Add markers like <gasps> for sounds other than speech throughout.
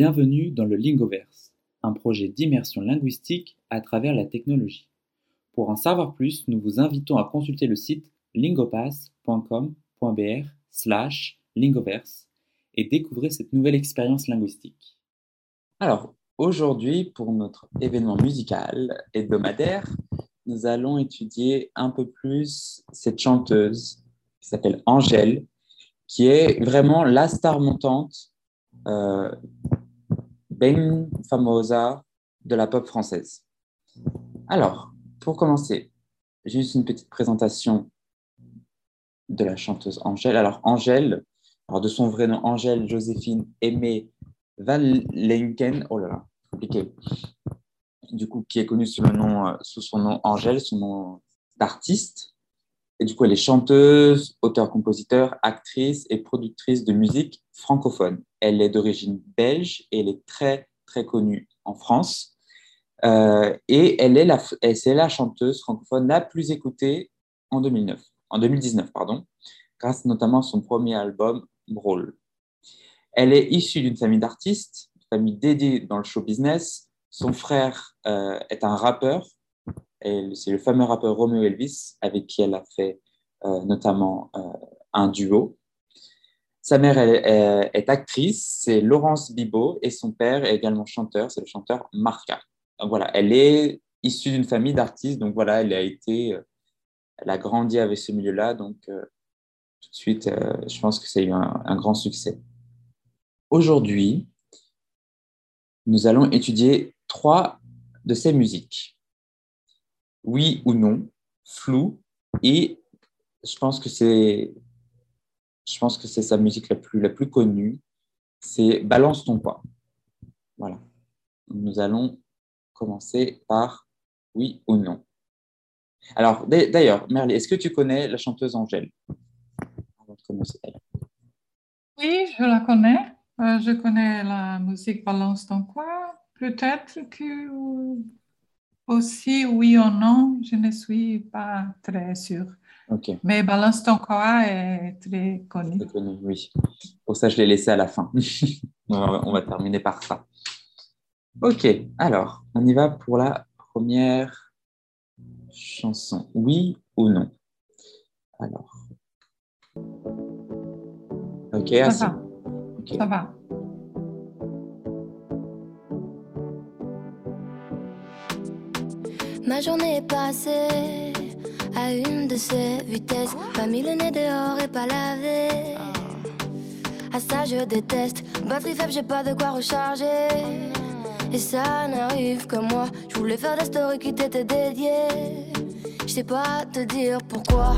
Bienvenue dans le Lingoverse, un projet d'immersion linguistique à travers la technologie. Pour en savoir plus, nous vous invitons à consulter le site lingopass.com.br slash lingoverse et découvrir cette nouvelle expérience linguistique. Alors, aujourd'hui, pour notre événement musical hebdomadaire, nous allons étudier un peu plus cette chanteuse qui s'appelle Angèle, qui est vraiment la star montante euh, ben famosa de la pop française. Alors, pour commencer, juste une petite présentation de la chanteuse Angèle. Alors, Angèle, alors de son vrai nom, Angèle Joséphine Aimée Valenken, oh là là, compliqué, du coup, qui est connue sous, le nom, euh, sous son nom Angèle, son nom d'artiste. Et du coup, elle est chanteuse, auteur-compositeur, actrice et productrice de musique francophone. Elle est d'origine belge et elle est très, très connue en France. Euh, et elle est la, c'est la chanteuse francophone la plus écoutée en 2009, en 2019, pardon, grâce notamment à son premier album Brawl. Elle est issue d'une famille d'artistes, une famille dédiée dans le show business. Son frère euh, est un rappeur, c'est le fameux rappeur Romeo Elvis avec qui elle a fait euh, notamment un duo. Sa mère est, actrice, c'est Laurence Bibot, et son père est également chanteur, c'est le chanteur Marca. Voilà, elle est issue d'une famille d'artistes, donc voilà, elle a été, euh, elle a grandi avec ce milieu-là, donc euh, tout de suite, euh, je pense que c'est eu un, un grand succès. Aujourd'hui, nous allons étudier trois de ses musiques. Oui ou non, flou, et je pense que c'est je pense que c'est sa musique la plus, la plus connue. C'est Balance ton poids. Voilà. Nous allons commencer par oui ou non. Alors, d'ailleurs, Merle, est-ce que tu connais la chanteuse Angèle? Oui, je la connais. Euh, je connais la musique Balance ton poids. Peut-être que aussi oui ou non, je ne suis pas très sûre. Mais Balance ton corps est très connu. Très connu, oui. Pour ça, je l'ai laissé à la fin. <laughs> on va terminer par ça. Ok, alors, on y va pour la première chanson. Oui ou non? Alors. Ok, ça va. Ça va. Ma journée est passée à une de ces vitesses. Pas mis le nez dehors et pas lavé. À ça je déteste. Batterie faible, j'ai pas de quoi recharger. Et ça n'arrive que moi. Je voulais faire des stories qui t'étaient dédiées. Je sais pas te dire pourquoi.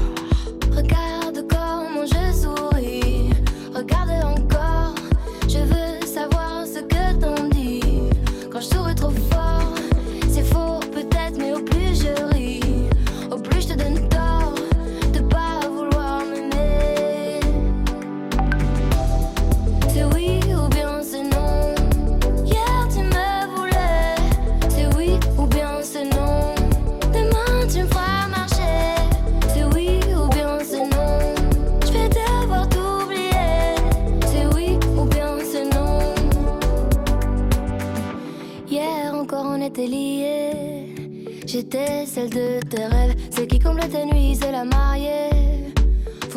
Regarde comment je souris. Regarde encore.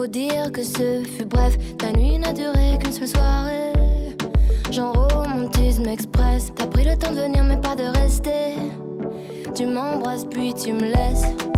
Dire que ce fut bref, ta nuit n'a duré qu'une seule soirée. Genre romantisme express, t'as pris le temps de venir mais pas de rester. Tu m'embrasses puis tu me laisses.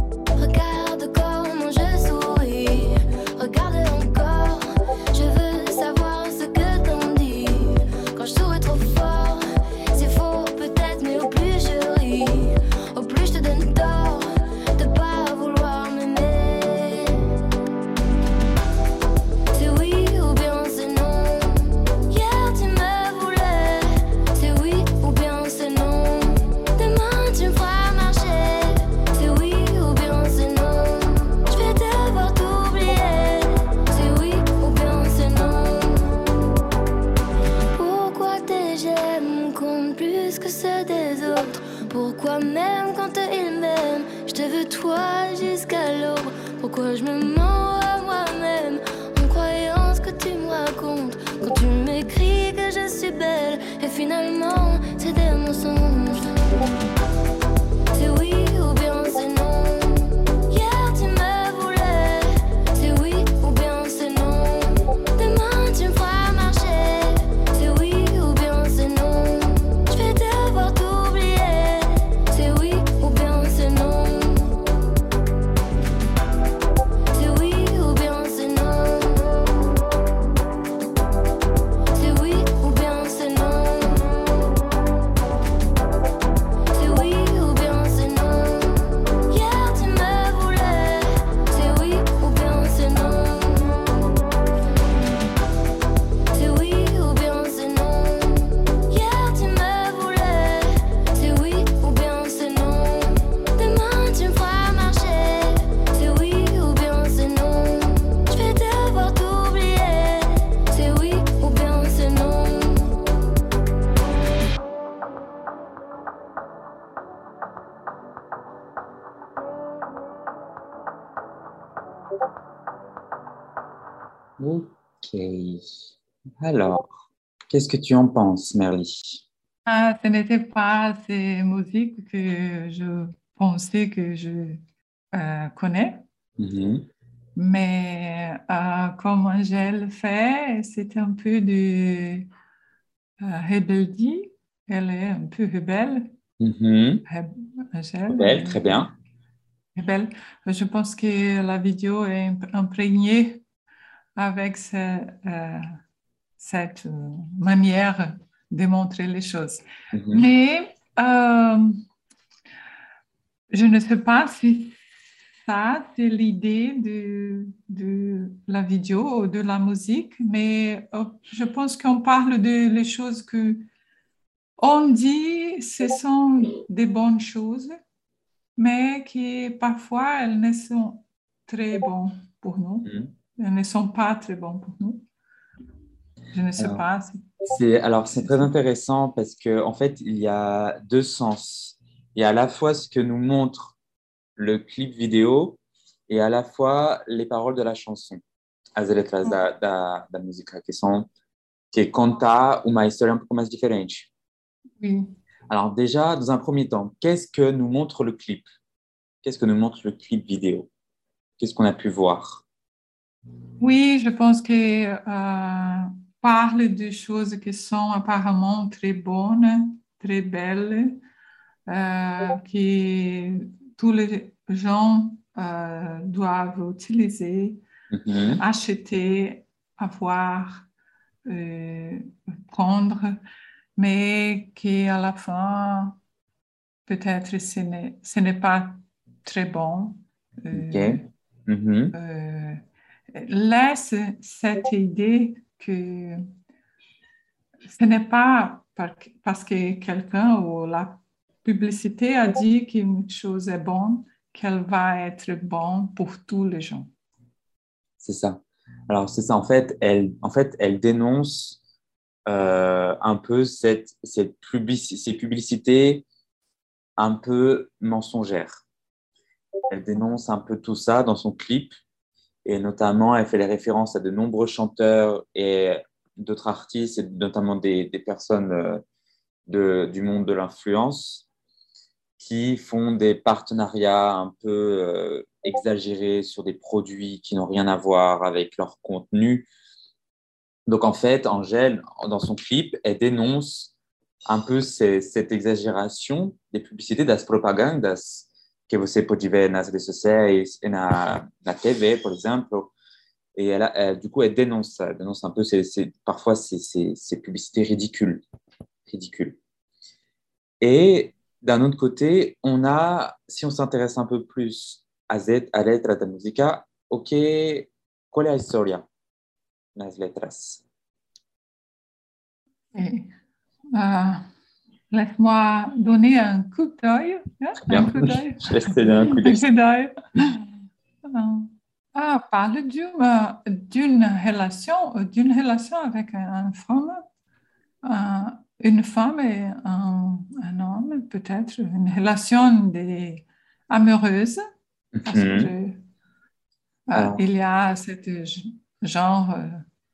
Pourquoi je me mens à moi-même en croyant ce que tu me racontes Quand tu m'écris que je suis belle. Et finalement, c'est des mensonges. Ok. Alors, qu'est-ce que tu en penses, Merly Ah, ce n'était pas ces musiques que je pensais que je euh, connais, Mhm. mais euh, comme Angèle fait, c'est un peu de euh. Elle est un peu rebelle. Mhm. Reb- Angèle, très bien. rebelle. Je pense que la vidéo est imp- imprégnée avec ce- euh, cette euh, manière de montrer les choses. Mhm. Mais euh, je ne sais pas si ça, c'est l'idée de, de la vidéo ou de la musique, mais je pense qu'on parle de les choses que on dit, ce sont des bonnes choses, mais qui parfois elles ne sont très bonnes pour nous. Mhm. Elles ne sont pas très bonnes pour nous. Je ne sais Alors, pas. C'est, alors, c'est très intéressant parce que en fait, il y a deux sens. Il y a à la fois ce que nous montre le clip vidéo et à la fois les paroles de la chanson. As letras da, da, da música, que são que conta uma história um pouco mais diferente. Oui. Alors déjà, dans un premier temps, qu'est-ce que nous montre le clip? Qu'est-ce que nous montre le clip vidéo? Qu'est-ce qu'on a pu voir? Oui, je pense que euh, parle de choses qui sont apparemment très bonnes, très belles, euh, que tous les gens euh, doivent utiliser, Mhm. acheter, avoir, prendre, mais qu'à la fin, peut-être ce n'est pas très bon. Euh, Ok. Mhm. Laisse cette idée que ce n'est pas par- parce que quelqu'un ou la publicité a dit qu'une chose est bonne qu'elle va être bonne pour tous les gens. C'est ça. Alors, c'est ça. En fait, elle, en fait, elle dénonce euh, un peu cette, cette ces publicités un peu mensongères. Elle dénonce un peu tout ça dans son clip. Et notamment, elle fait les références à de nombreux chanteurs et d'autres artistes, et notamment des, personnes euh, de, du monde de l'influence, qui font des partenariats un peu euh, exagérés sur des produits qui n'ont rien à voir avec leur contenu. Donc en fait, Angèle, dans son clip, elle dénonce un peu cette exagération des publicités, das propagandas que você pode ver nas redes sociais et na, na TV, par exemple. Et elle a- elle- du coup, elle dénonce dénonce un peu ces, parfois ces, publicités ridicules. Et d'un autre côté, on a, si on s'intéresse un peu plus à Z, à letra da música, ok, qual é a história nas letras? Et, euh, Laisse-moi donner un coup d'œil. hein, Un coup d'œil. laisse <laughs> d'œil. Ah, parle d'une euh, d'une relation, d'une relation avec un- une femme, euh, une femme et un, un homme, peut-être une relation amoureuse, parce Mhm. euh, il y a ce genre euh,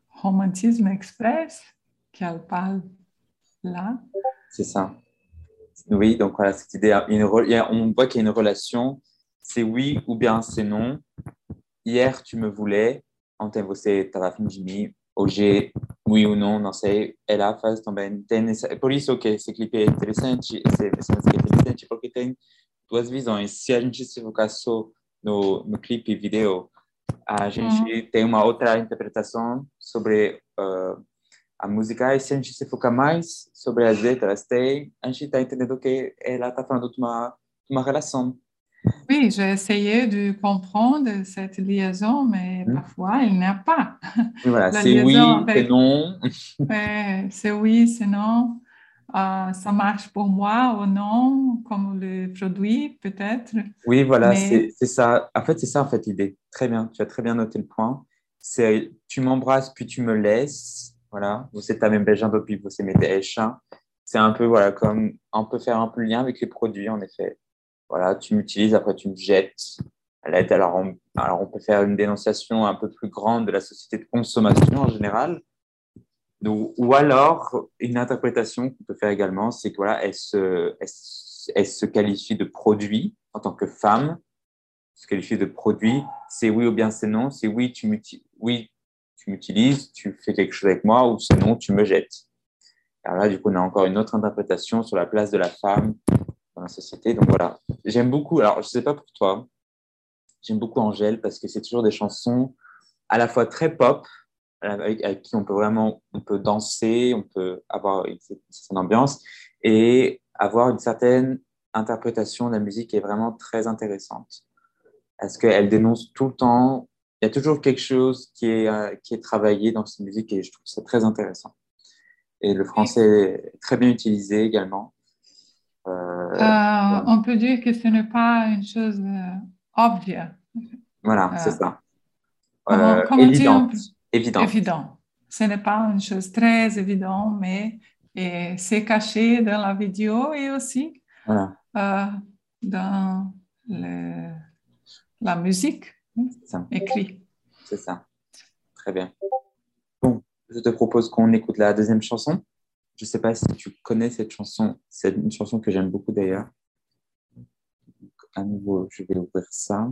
romantisme express. qu'elle parle là. C'est ça. Oui, donc voilà, cette idée, une, on voit qu'il y a une relation, c'est oui ou bien c'est non. Hier, tu me voulais, ontem você estava mim, hoje, oui ou não, não sei. Ela faz também, tem essa, por isso que esse clipe é interessante, esse, música é interessante, porque tem duas visões. Se a gente se focar só no, no clipe vídeo, a gente uhum. tem uma outra interpretação sobre uh, a música, e se a gente se focar mais sobre as letras, tem, a gente está entendendo que ela está falando de uma, de uma relação. Oui, j'ai essayé de comprendre cette liaison, mais mmh. parfois, il n'y a pas. Voilà, c'est oui, c'est non. c'est oui, c'est non. Euh, ça marche pour moi ou non, comme le produit, peut-être. Oui, voilà, c'est ça. En fait, c'est ça, en fait, l'idée. Très bien, tu as très bien noté le point. C'est tu m'embrasses, puis tu me laisses. Voilà, vous êtes à même puis vous êtes C'est un peu, voilà, comme on peut faire un peu le lien avec les produits, en effet. Voilà, tu m'utilises, après tu me jettes Alors on, alors, on peut faire une dénonciation un peu plus grande de la société de consommation en général. Ou alors, une interprétation qu'on peut faire également, c'est que voilà, elle se, elle, se qualifie de produit en tant que femme, se qualifie de produit, c'est oui ou bien c'est non, c'est oui, tu oui, tu m'utilises, tu fais quelque chose avec moi, ou c'est non, tu me jettes. Alors là, du coup, on a encore une autre interprétation sur la place de la femme dans la société. Donc voilà, j'aime beaucoup, alors je ne sais pas pour toi, j'aime beaucoup Angèle parce que c'est toujours des chansons à la fois très pop, avec, qui on peut vraiment on peut danser, on peut avoir une, certaine ambiance et avoir une certaine interprétation de la musique qui est vraiment très intéressante. Parce qu'elle dénonce tout le temps, il y a toujours quelque chose qui est, euh, qui est travaillé dans cette musique et je trouve ça très intéressant. Et le français est très bien utilisé également. Euh, euh, on peut dire que ce n'est pas une chose euh, Voilà, c'est ça. évident. Évident. Ce n'est pas une chose très évidente, mais c'est caché dans la vidéo et aussi dans la musique écrite. C'est ça. Très bien. Bon, je te propose qu'on écoute la deuxième chanson. Je ne sais pas si tu connais cette chanson. C'est une chanson que j'aime beaucoup d'ailleurs. À nouveau, je vais ouvrir ça.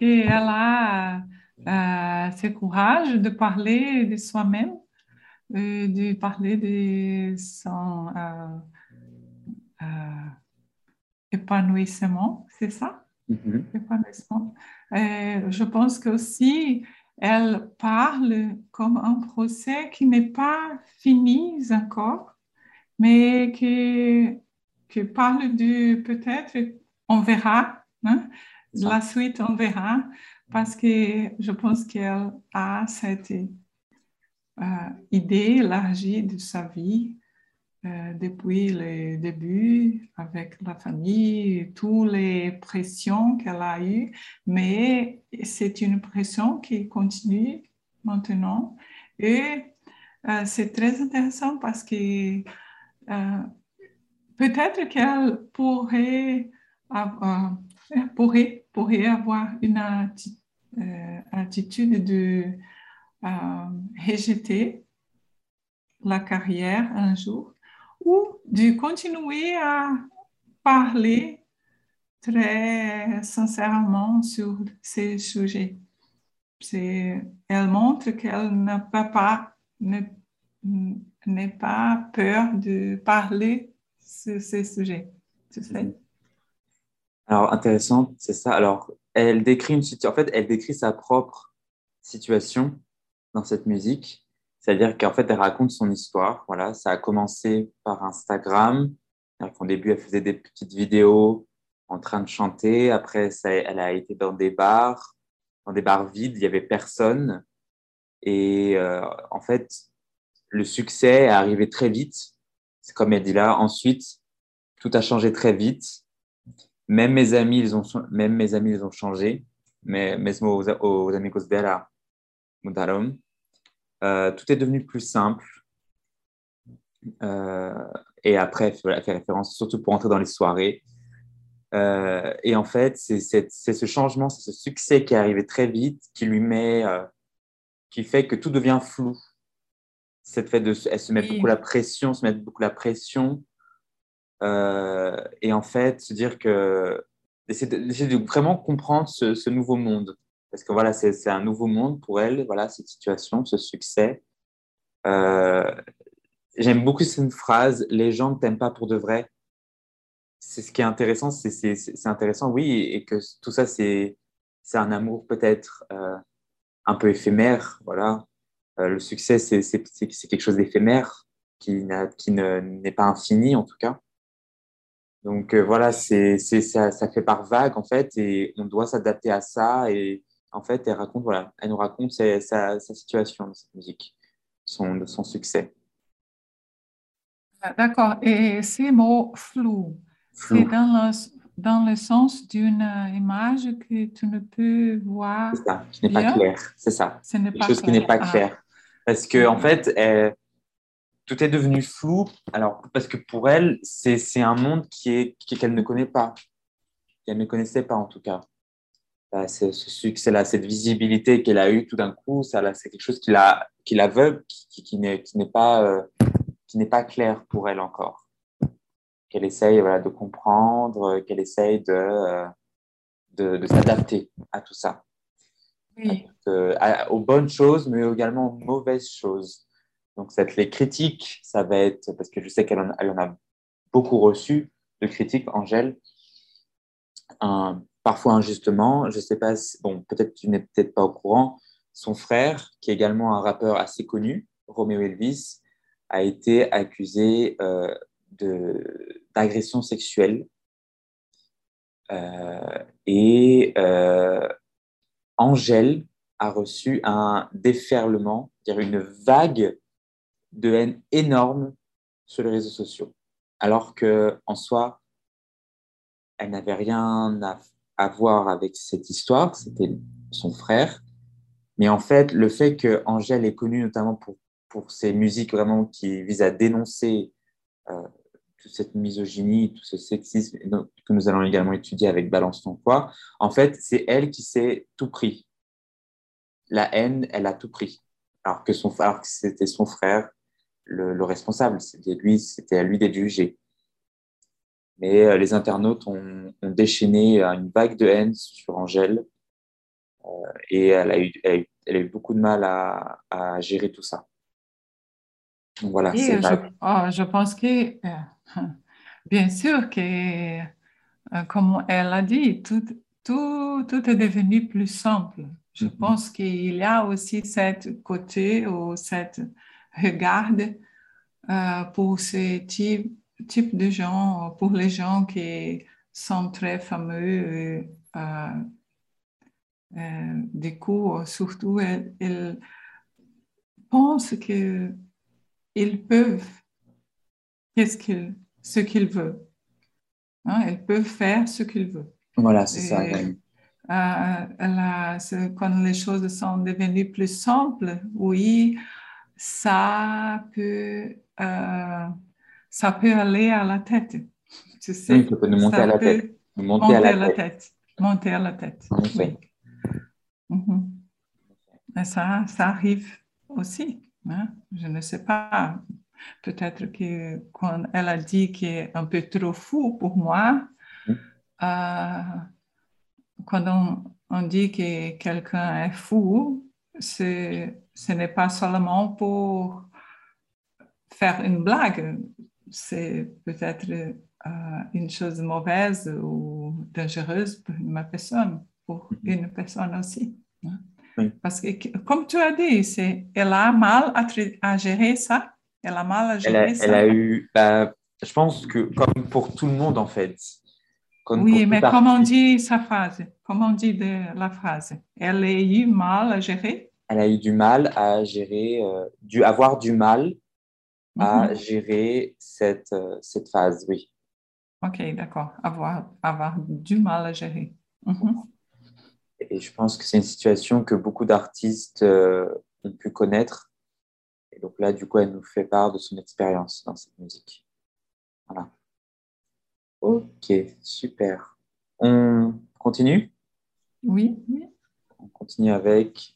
Intéressant parce qu'elle a euh, ce courage de parler de soi-même, euh, de parler de son euh, euh, épanouissement, c'est ça? Mm-hmm. Épanouissement. je pense qu'aussi, elle parle comme un procès qui n'est pas fini encore, mais qui qui parle du peut-être, on verra, hein, la suite, on verra, parce que je pense qu'elle a cette euh, idée élargie de sa vie euh, depuis le début avec la famille, toutes les pressions qu'elle a eues, mais c'est une pression qui continue maintenant. Et euh, c'est très intéressant parce que peut-être qu'elle pourrait avoir, pourrait, pourrait avoir une euh, attitude de euh, rejeter la carrière un jour ou de continuer à parler très sincèrement sur ces sujets. Elle montre qu'elle n'a pas, n'est pas peur de parler ces sujets. Tu sais. Alors, intéressant, c'est ça. Alors, elle décrit une en fait, elle décrit sa propre situation dans cette musique. C'est-à-dire qu'en fait, elle raconte son histoire. Voilà, ça a commencé par Instagram. Au début, elle faisait des petites vidéos en train de chanter. Après, elle a été dans des bars, dans des bars vides. Il n'y avait personne. Et euh, en fait, le succès est arrivé très vite c'est comme elle dit là. Ensuite, tout a changé très vite. Même mes amis, ils ont, même mes amis, ils ont changé. Mais, mesmo os, os amigos dela mudaram. Euh, tout est devenu plus simple. Euh, et après, elle fait référence surtout pour entrer dans les soirées. Euh, et en fait, c'est ce changement, c'est ce succès qui est arrivé très vite, qui lui met, qui fait que tout devient flou cette fait de, elle se met beaucoup la pression, se met beaucoup la pression. Euh, et en fait, se dire que d'essayer de, vraiment comprendre ce, nouveau monde. Parce que voilà, c'est un nouveau monde pour elle, voilà, cette situation, ce succès. Euh, j'aime beaucoup cette phrase les gens ne t'aiment pas pour de vrai. C'est ce qui est intéressant, c'est intéressant, oui, et que tout ça, c'est un amour peut-être euh, un peu éphémère, voilà, le succès, c'est quelque chose d'éphémère, qui, qui n'est pas infini en tout cas. Donc euh, voilà, c'est ça, ça fait par vague en fait, et on doit s'adapter à ça. Et en fait, elle raconte voilà, elle nous raconte sa, sa, situation de cette musique, son, son succès. Ah, d'accord. Et ces mots flou, c'est dans le, dans le sens d'une image que tu ne peux voir. C'est ça, qui n'est pas clair. C'est ça. Quelque chose qui n'est pas ah. clair. Parce que, en fait, tout est devenu flou. Alors, parce que pour elle, c'est un monde qui qu'elle qui, ne connaît pas, qu'elle ne connaissait pas en tout cas. Bah, ce succès-là, cette visibilité qu'elle a eue tout d'un coup, c'est quelque chose qui l'aveugle, qui, qui, qui n'est pas, euh, qui n'est pas clair pour elle encore. qu'elle essaye voilà, de comprendre, qu'elle essaye de, de, de s'adapter à tout ça. Oui. aux bonnes choses, mais également aux mauvaises choses. Donc, les critiques, ça va être, parce que je sais qu'elle en, a beaucoup reçu de critiques, Angèle, parfois injustement. Je sais pas, bon, peut-être tu n'es peut-être pas au courant. Son frère, qui est également un rappeur assez connu, Romeo Elvis, a été accusé euh, d'agression sexuelle. Euh, et euh, Angèle a reçu un déferlement, dire une vague de haine énorme sur les réseaux sociaux. Alors que en soi, elle n'avait rien à, voir avec cette histoire, c'était son frère. Mais en fait, le fait que Angèle est connue notamment pour, pour ses musiques vraiment qui visent à dénoncer euh, toute cette misogynie, tout ce sexisme que nous allons également étudier avec Balance ton poids, en fait, c'est elle qui s'est tout pris. La haine, elle a tout pris. Alors que, son, alors que c'était son frère le, le responsable, c'était lui, c'était à lui d'être jugé. Mais euh, les internautes ont, déchaîné une vague de haine sur Angèle euh, et elle a, eu, elle, a eu, beaucoup de mal à, à gérer tout ça. Donc voilà, je, oh, je pense que, euh, <laughs> bien sûr que, comme elle a dit, tout, tout, tout est devenu plus simple. Je mm-hmm. pense qu'il y a aussi cette côté ou cette regarde pour ce type type de gens, pour les gens qui sont très fameux, euh, euh, du coup, surtout, ils, pensent qu'ils peuvent ce qu'ils ce qu'ils veulent. Hein, ils peuvent faire ce qu'ils veulent. Voilà, c'est ça. Euh, quand les choses sont devenues plus simples, oui, ça peut ça peut aller à la tête. Tu sais, oui, ça peut nous monter à la tête. monter, à la, tête. Monter à la tête. Oui. Mhm. ça, ça arrive aussi. Hein? Je ne sais pas. Peut-être que quand elle a dit qu'il est un peu trop fou pour moi, mhm. euh, quand on, on, dit que quelqu'un est fou, ce n'est pas seulement pour faire une blague c'est peut-être euh, une chose mauvaise ou dangereuse pour une personne, pour mhm. une personne aussi. Hein. Parce que, comme tu as dit, elle a mal à, gérer ça. Elle a mal à gérer elle ça. Elle a eu, bah, je pense que comme pour tout le monde en fait. oui, mais comment on dit sa phrase Comment on dit de la phrase Elle a eu mal à gérer Elle a eu du mal à gérer, euh, du, avoir du mal à mhm. gérer cette, euh, cette phase, oui. Ok, d'accord. Avoir, avoir du mal à gérer. Mhm. Et je pense que c'est une situation que beaucoup d'artistes euh, ont pu connaître. Et donc là, du coup, elle nous fait part de son expérience dans cette musique. Voilà. Ok, super. On continue? Oui, oui. On continue avec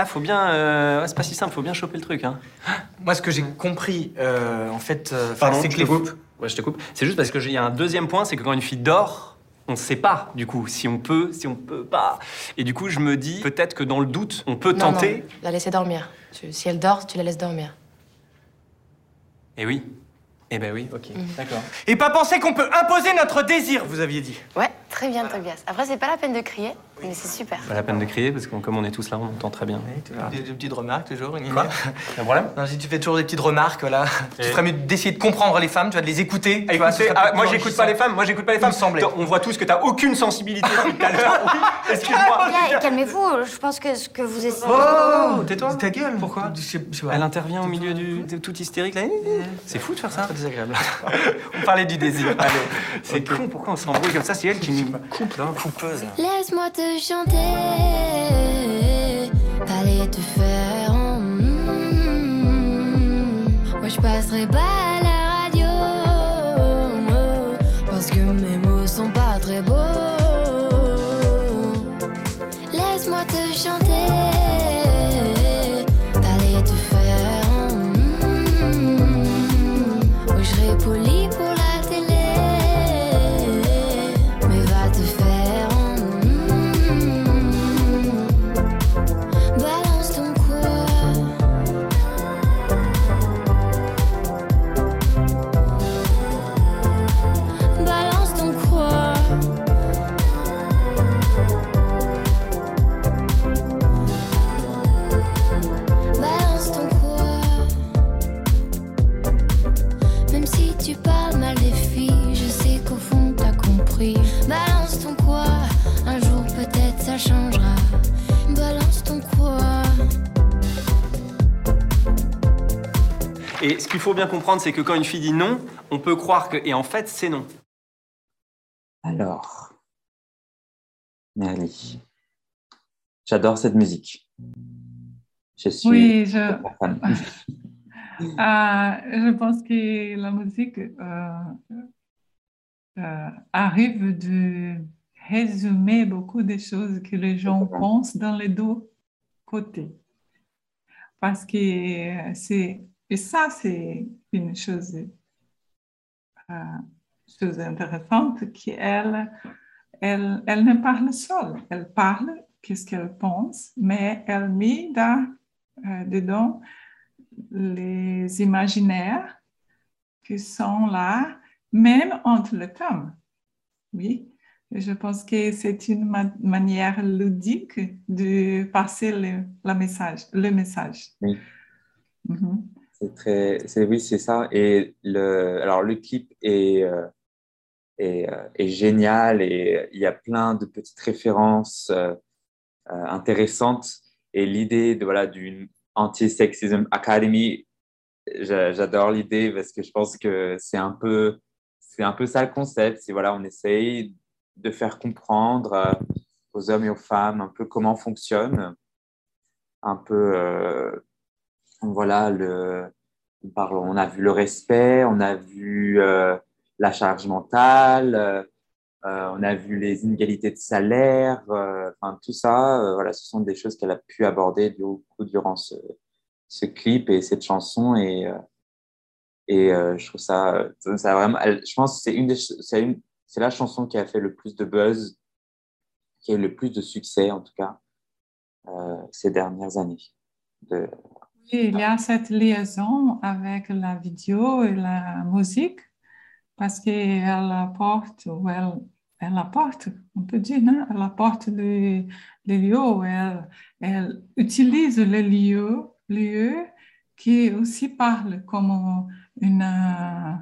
Ah, faut bien. euh, ouais, c'est pas si simple, faut bien choper le truc. Hein. <gasps> Moi, ce que j'ai compris, euh, en fait, euh, Pardon, c'est je que te les coupe. Ouais, je te coupe. C'est juste parce que j'ai- il y a un deuxième point, c'est que quand une fille dort, on ne sait pas, du coup, si on peut, si on peut pas. Et du coup, je me dis, peut-être que dans le doute, on peut Non, tenter. non, la laisser dormir. Tu- si elle dort, tu la laisses dormir. Et oui. Eh ben oui, ok. D'accord. Et pas penser qu'on peut imposer notre désir, vous aviez dit. Ouais, très bien, Tobias. Après, c'est pas la peine de crier, mais c'est super. Pas la peine de crier, parce que comme on est tous là, on entend très bien. Des, des petites remarques toujours. une Quoi? Un problème? Non, si tu fais toujours des petites remarques, voilà. Et- Tu ferais mieux d'essayer de comprendre les femmes, tu vas de les écouter. tu vois, Écoutez, ah, moi j'écoute pas les femmes, moi j'écoute pas les femmes. me semblait. On voit tous que t'as aucune sensibilité. <laughs> Oui, excuse-moi. <laughs> Calmez-vous, je pense que ce que vous essayez. Oh, tais-toi. Ta gueule. Pourquoi? Je sais- je sais pas. Elle intervient au milieu du de tout hystérique là. C'est fou de faire ça. Très désagréable. <laughs> On parlait du désir. Allez, c'est con. Pourquoi on s'embrouille comme ça? C'est elle qui coupe là. Coupeuse. Laisse-moi te chanter, aller te faire. en mm. Moi je passerai pas bien comprendre, c'est que quand une fille dit non, on peut croire que et en fait c'est non. Alors, Merly, j'adore cette musique. Je suis Oui, je, fan. Ah, <laughs> je pense que la musique euh, euh, arrive de résumer beaucoup de choses que les gens pensent dans les deux côtés. Parce que c'est, et ça, c'est une chose, euh, chose intéressante, qu'elle elle, elle ne parle seule. Elle parle qu'est-ce qu'elle pense, mais elle met dans, euh, dedans les imaginaires qui sont là, même entre les thèmes. Oui, je pense que c'est une ma- manière ludique de passer le, la message, le message. Oui. Mhm. C'est très, c'est oui, c'est ça. Et le, alors le clip est, euh, est, euh, génial et il y a plein de petites références euh, euh, intéressantes. Et l'idée de voilà d'une anti-sexism academy, j'a- j'adore l'idée parce que je pense que c'est un peu, c'est un peu ça le concept. C'est voilà, on essaye de faire comprendre aux hommes et aux femmes un peu comment fonctionne, un peu voilà, le, on, on a vu le respect, on a vu euh, la charge mentale, euh, euh, on a vu les inégalités de salaire, euh, enfin tout ça, euh, voilà, ce sont des choses qu'elle a pu aborder du coup durant ce, ce clip et cette chanson et et je trouve ça, ça vraiment, je pense que c'est c'est la chanson qui a fait le plus de buzz, qui a eu le plus de succès en tout cas euh, ces dernières années. De, Oui, il y a cette liaison avec la vidéo et la musique parce qu'elle apporte, ou elle, elle apporte, on peut dire, non? Elle apporte les, les lieux, elle, elle utilise les lieux, lieux qui aussi parlent comme une, euh,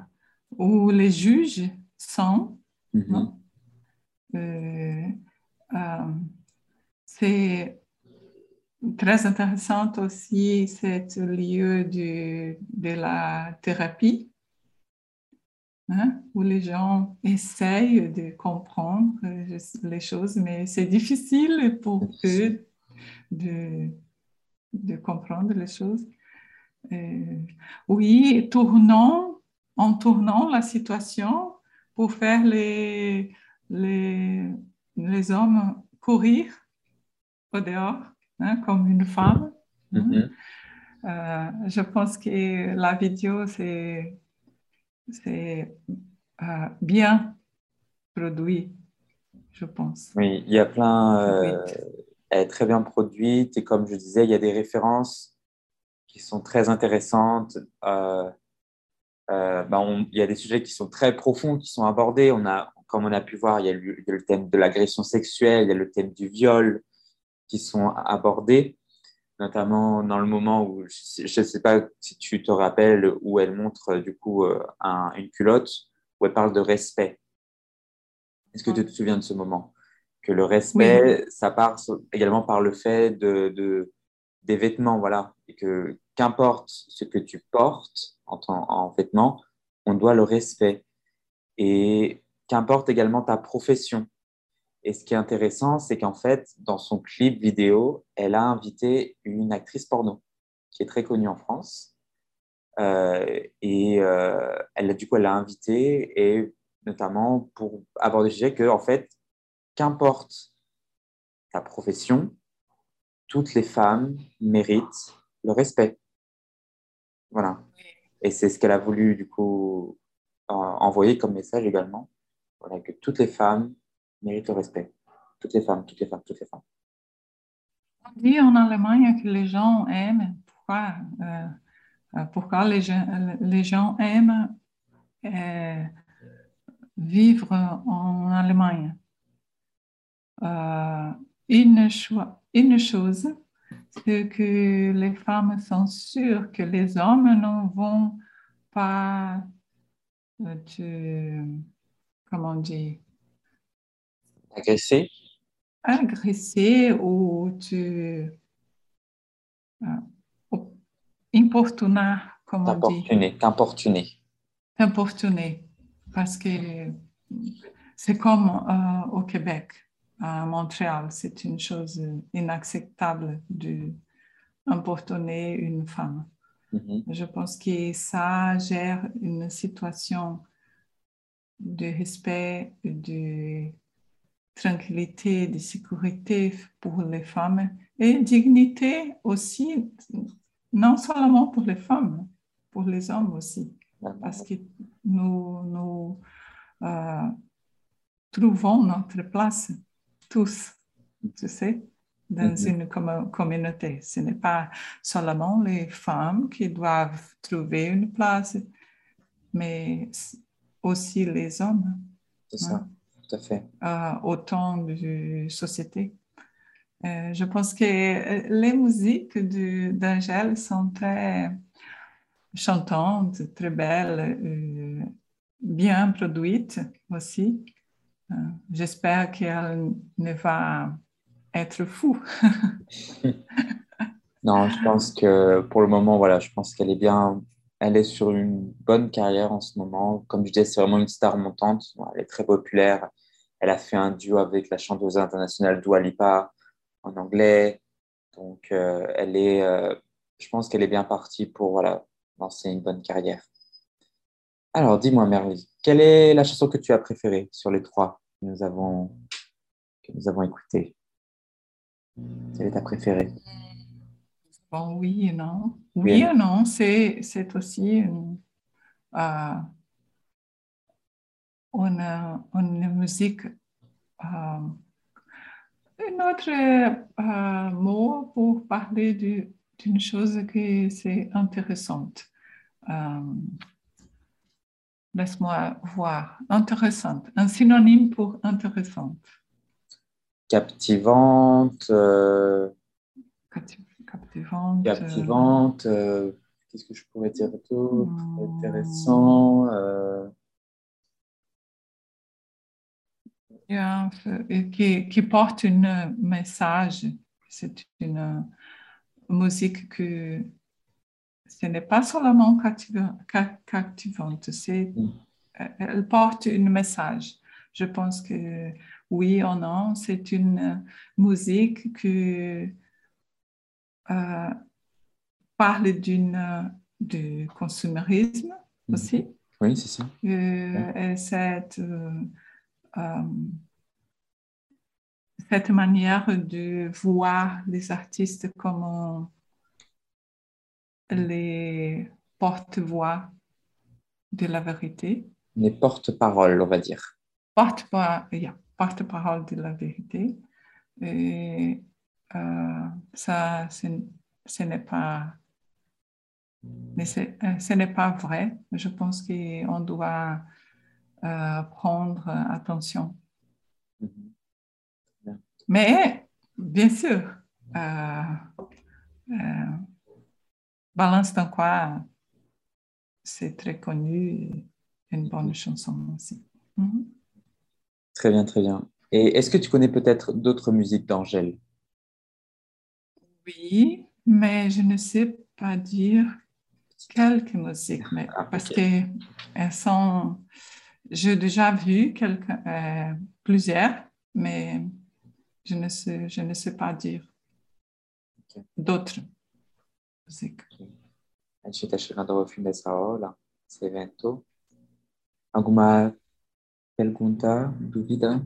où les juges sont. Mhm. Euh, euh, c'est très intéressante aussi, c'est le lieu du, de la thérapie, hein, où les gens essayent de comprendre euh, les choses, mais c'est difficile pour eux de, de comprendre les choses. Euh, oui, tournons, en tournant la situation pour faire les, les, les hommes courir au dehors, hein, comme une femme. hein. Mhm. Euh, je pense que la vidéo, c'est euh, bien produit, je pense. Oui, il y a plein. euh, elle est très bien produite et comme je disais, il y a des références qui sont très intéressantes. Euh, on- il y a des sujets qui sont très profonds, qui sont abordés. On a, comme on a pu voir, il y a le, il y a le thème de l'agression sexuelle, il y a le thème du viol qui sont abordés, notamment dans le moment où, je ne sais pas si tu te rappelles, où elle montre du coup euh, un- une culotte, où elle parle de respect. Est-ce que tu te souviens de ce moment? Que le respect, ça passe également par le fait de, de- des vêtements, voilà, et que qu'importe ce que tu portes en, en vêtements, on doit le respect. Et qu'importe également ta profession. Et ce qui est intéressant, c'est qu'en fait, dans son clip vidéo, elle a invité une actrice porno qui est très connue en France. Euh, et euh, elle, du coup, elle l'a invitée, et notamment pour aborder le sujet que, en fait, qu'importe ta profession, toutes les femmes méritent le respect. Voilà. Et c'est ce qu'elle a voulu, du coup, en- envoyer comme message également. Voilà, que toutes les femmes méritent le respect. Toutes les femmes, toutes les femmes, toutes les femmes. On dit en Allemagne que les gens aiment. Pourquoi, euh, euh, pourquoi les, gens, aiment euh, vivre en Allemagne? Une, cho- une chose, c'est que les femmes sont sûres que les hommes ne vont pas te, comment dire, Agressé agresser ou te importuner, comme on dit, T'importuner, t'importuner. importuner, parce que c'est comme euh, au Québec, à Montréal, c'est une chose inacceptable de importuner une femme. Mhm. Je pense que ça gère une situation de respect, de tranquillité, de sécurité pour les femmes et dignité aussi, non seulement pour les femmes, pour les hommes aussi, parce que nous, nous euh, trouvons notre place tous, tu sais, dans Mhm. une commu- communauté. Ce n'est pas seulement les femmes qui doivent trouver une place, mais aussi les hommes, C'est ça, tout à fait. euh, autant de société. Euh, je pense que euh, les musiques d'Angèle sont très chantantes, très belles, euh, bien produites aussi. J'espère qu'elle ne va être fou. <laughs> Non, je pense que pour le moment, voilà, je pense qu'elle est bien, elle est sur une bonne carrière en ce moment. Comme je disais, c'est vraiment une star montante. Elle est très populaire. Elle a fait un duo avec la chanteuse internationale Dua Lipa en anglais. Donc, euh, elle est, euh, je pense qu'elle est bien partie pour lancer une bonne carrière. Alors, dis-moi, Merly, quelle est la chanson que tu as préférée sur les trois que nous avons, que nous avons écoutées? Quelle est ta préférée? Bon, oui et non. Oui et non, c'est c'est aussi une, euh, une, une musique, euh, un autre euh, mot pour parler du- d'une chose qui c'est intéressante. Euh, Laisse-moi voir. Intéressante. Un synonyme pour intéressante. Captivante, euh, Captivante. captivante. euh, Qu'est-ce que je pourrais dire d'autre? Hmm. Intéressant. euh, et qui, qui porte un message. C'est une, musique que ce n'est pas seulement captiva- ca- captivante, c'est, Mm. euh, elle porte un message. Je pense que oui ou non, c'est une euh, musique qui euh, parle d'une, euh, du consumérisme Mhm. aussi. Oui, c'est ça. Euh, et cette, euh, cette manière de voir les artistes comme les porte-voix de la vérité, Les porte-paroles, on va dire. porte-parole yeah, porte-parole de la vérité. Et euh, ça, ce n'est pas, euh, ce n'est pas vrai. Je pense qu'on doit euh, prendre attention. Mhm. Mais, bien sûr, Balance dans quoi, c'est très connu, une bonne chanson aussi. Mhm. Très bien, très bien. Et est-ce que tu connais peut-être d'autres musiques d'Angèle? Oui, mais je ne sais pas dire quelques musiques, mais Ah, parce ok. qu'elles sont. J'ai déjà vu quelques, euh, plusieurs, mais je ne sais, je ne sais pas dire Ok. d'autres musiques. A gente está chegando ao fim dessa aula, desse evento. Alguma pergunta, dúvida?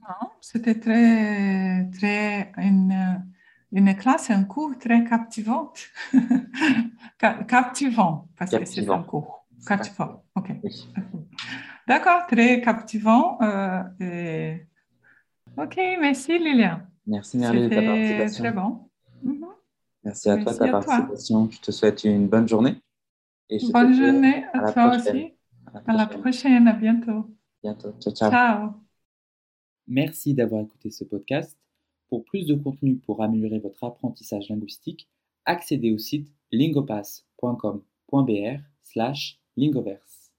Non, c'était très, très une, une classe, un cours très captivante. <laughs> Ca- captivant, parce que c'est Captivant. un cours. Captivant, ok. Oui. <laughs> D'accord, très captivant. euh, et- Ok, merci Lilian. Merci Merle de ta C'était participation. très bon. Mhm. Merci à toi de ta toi. participation. Je te souhaite une bonne journée. Et je te Bonne dis journée à toi prochaine. aussi. À À la prochaine. prochaine, à bientôt. Bientôt. Ciao, ciao. Ciao. Merci d'avoir écouté ce podcast. Pour plus de contenu pour améliorer votre apprentissage linguistique, accédez au site lingopass.com.br slash lingoverse.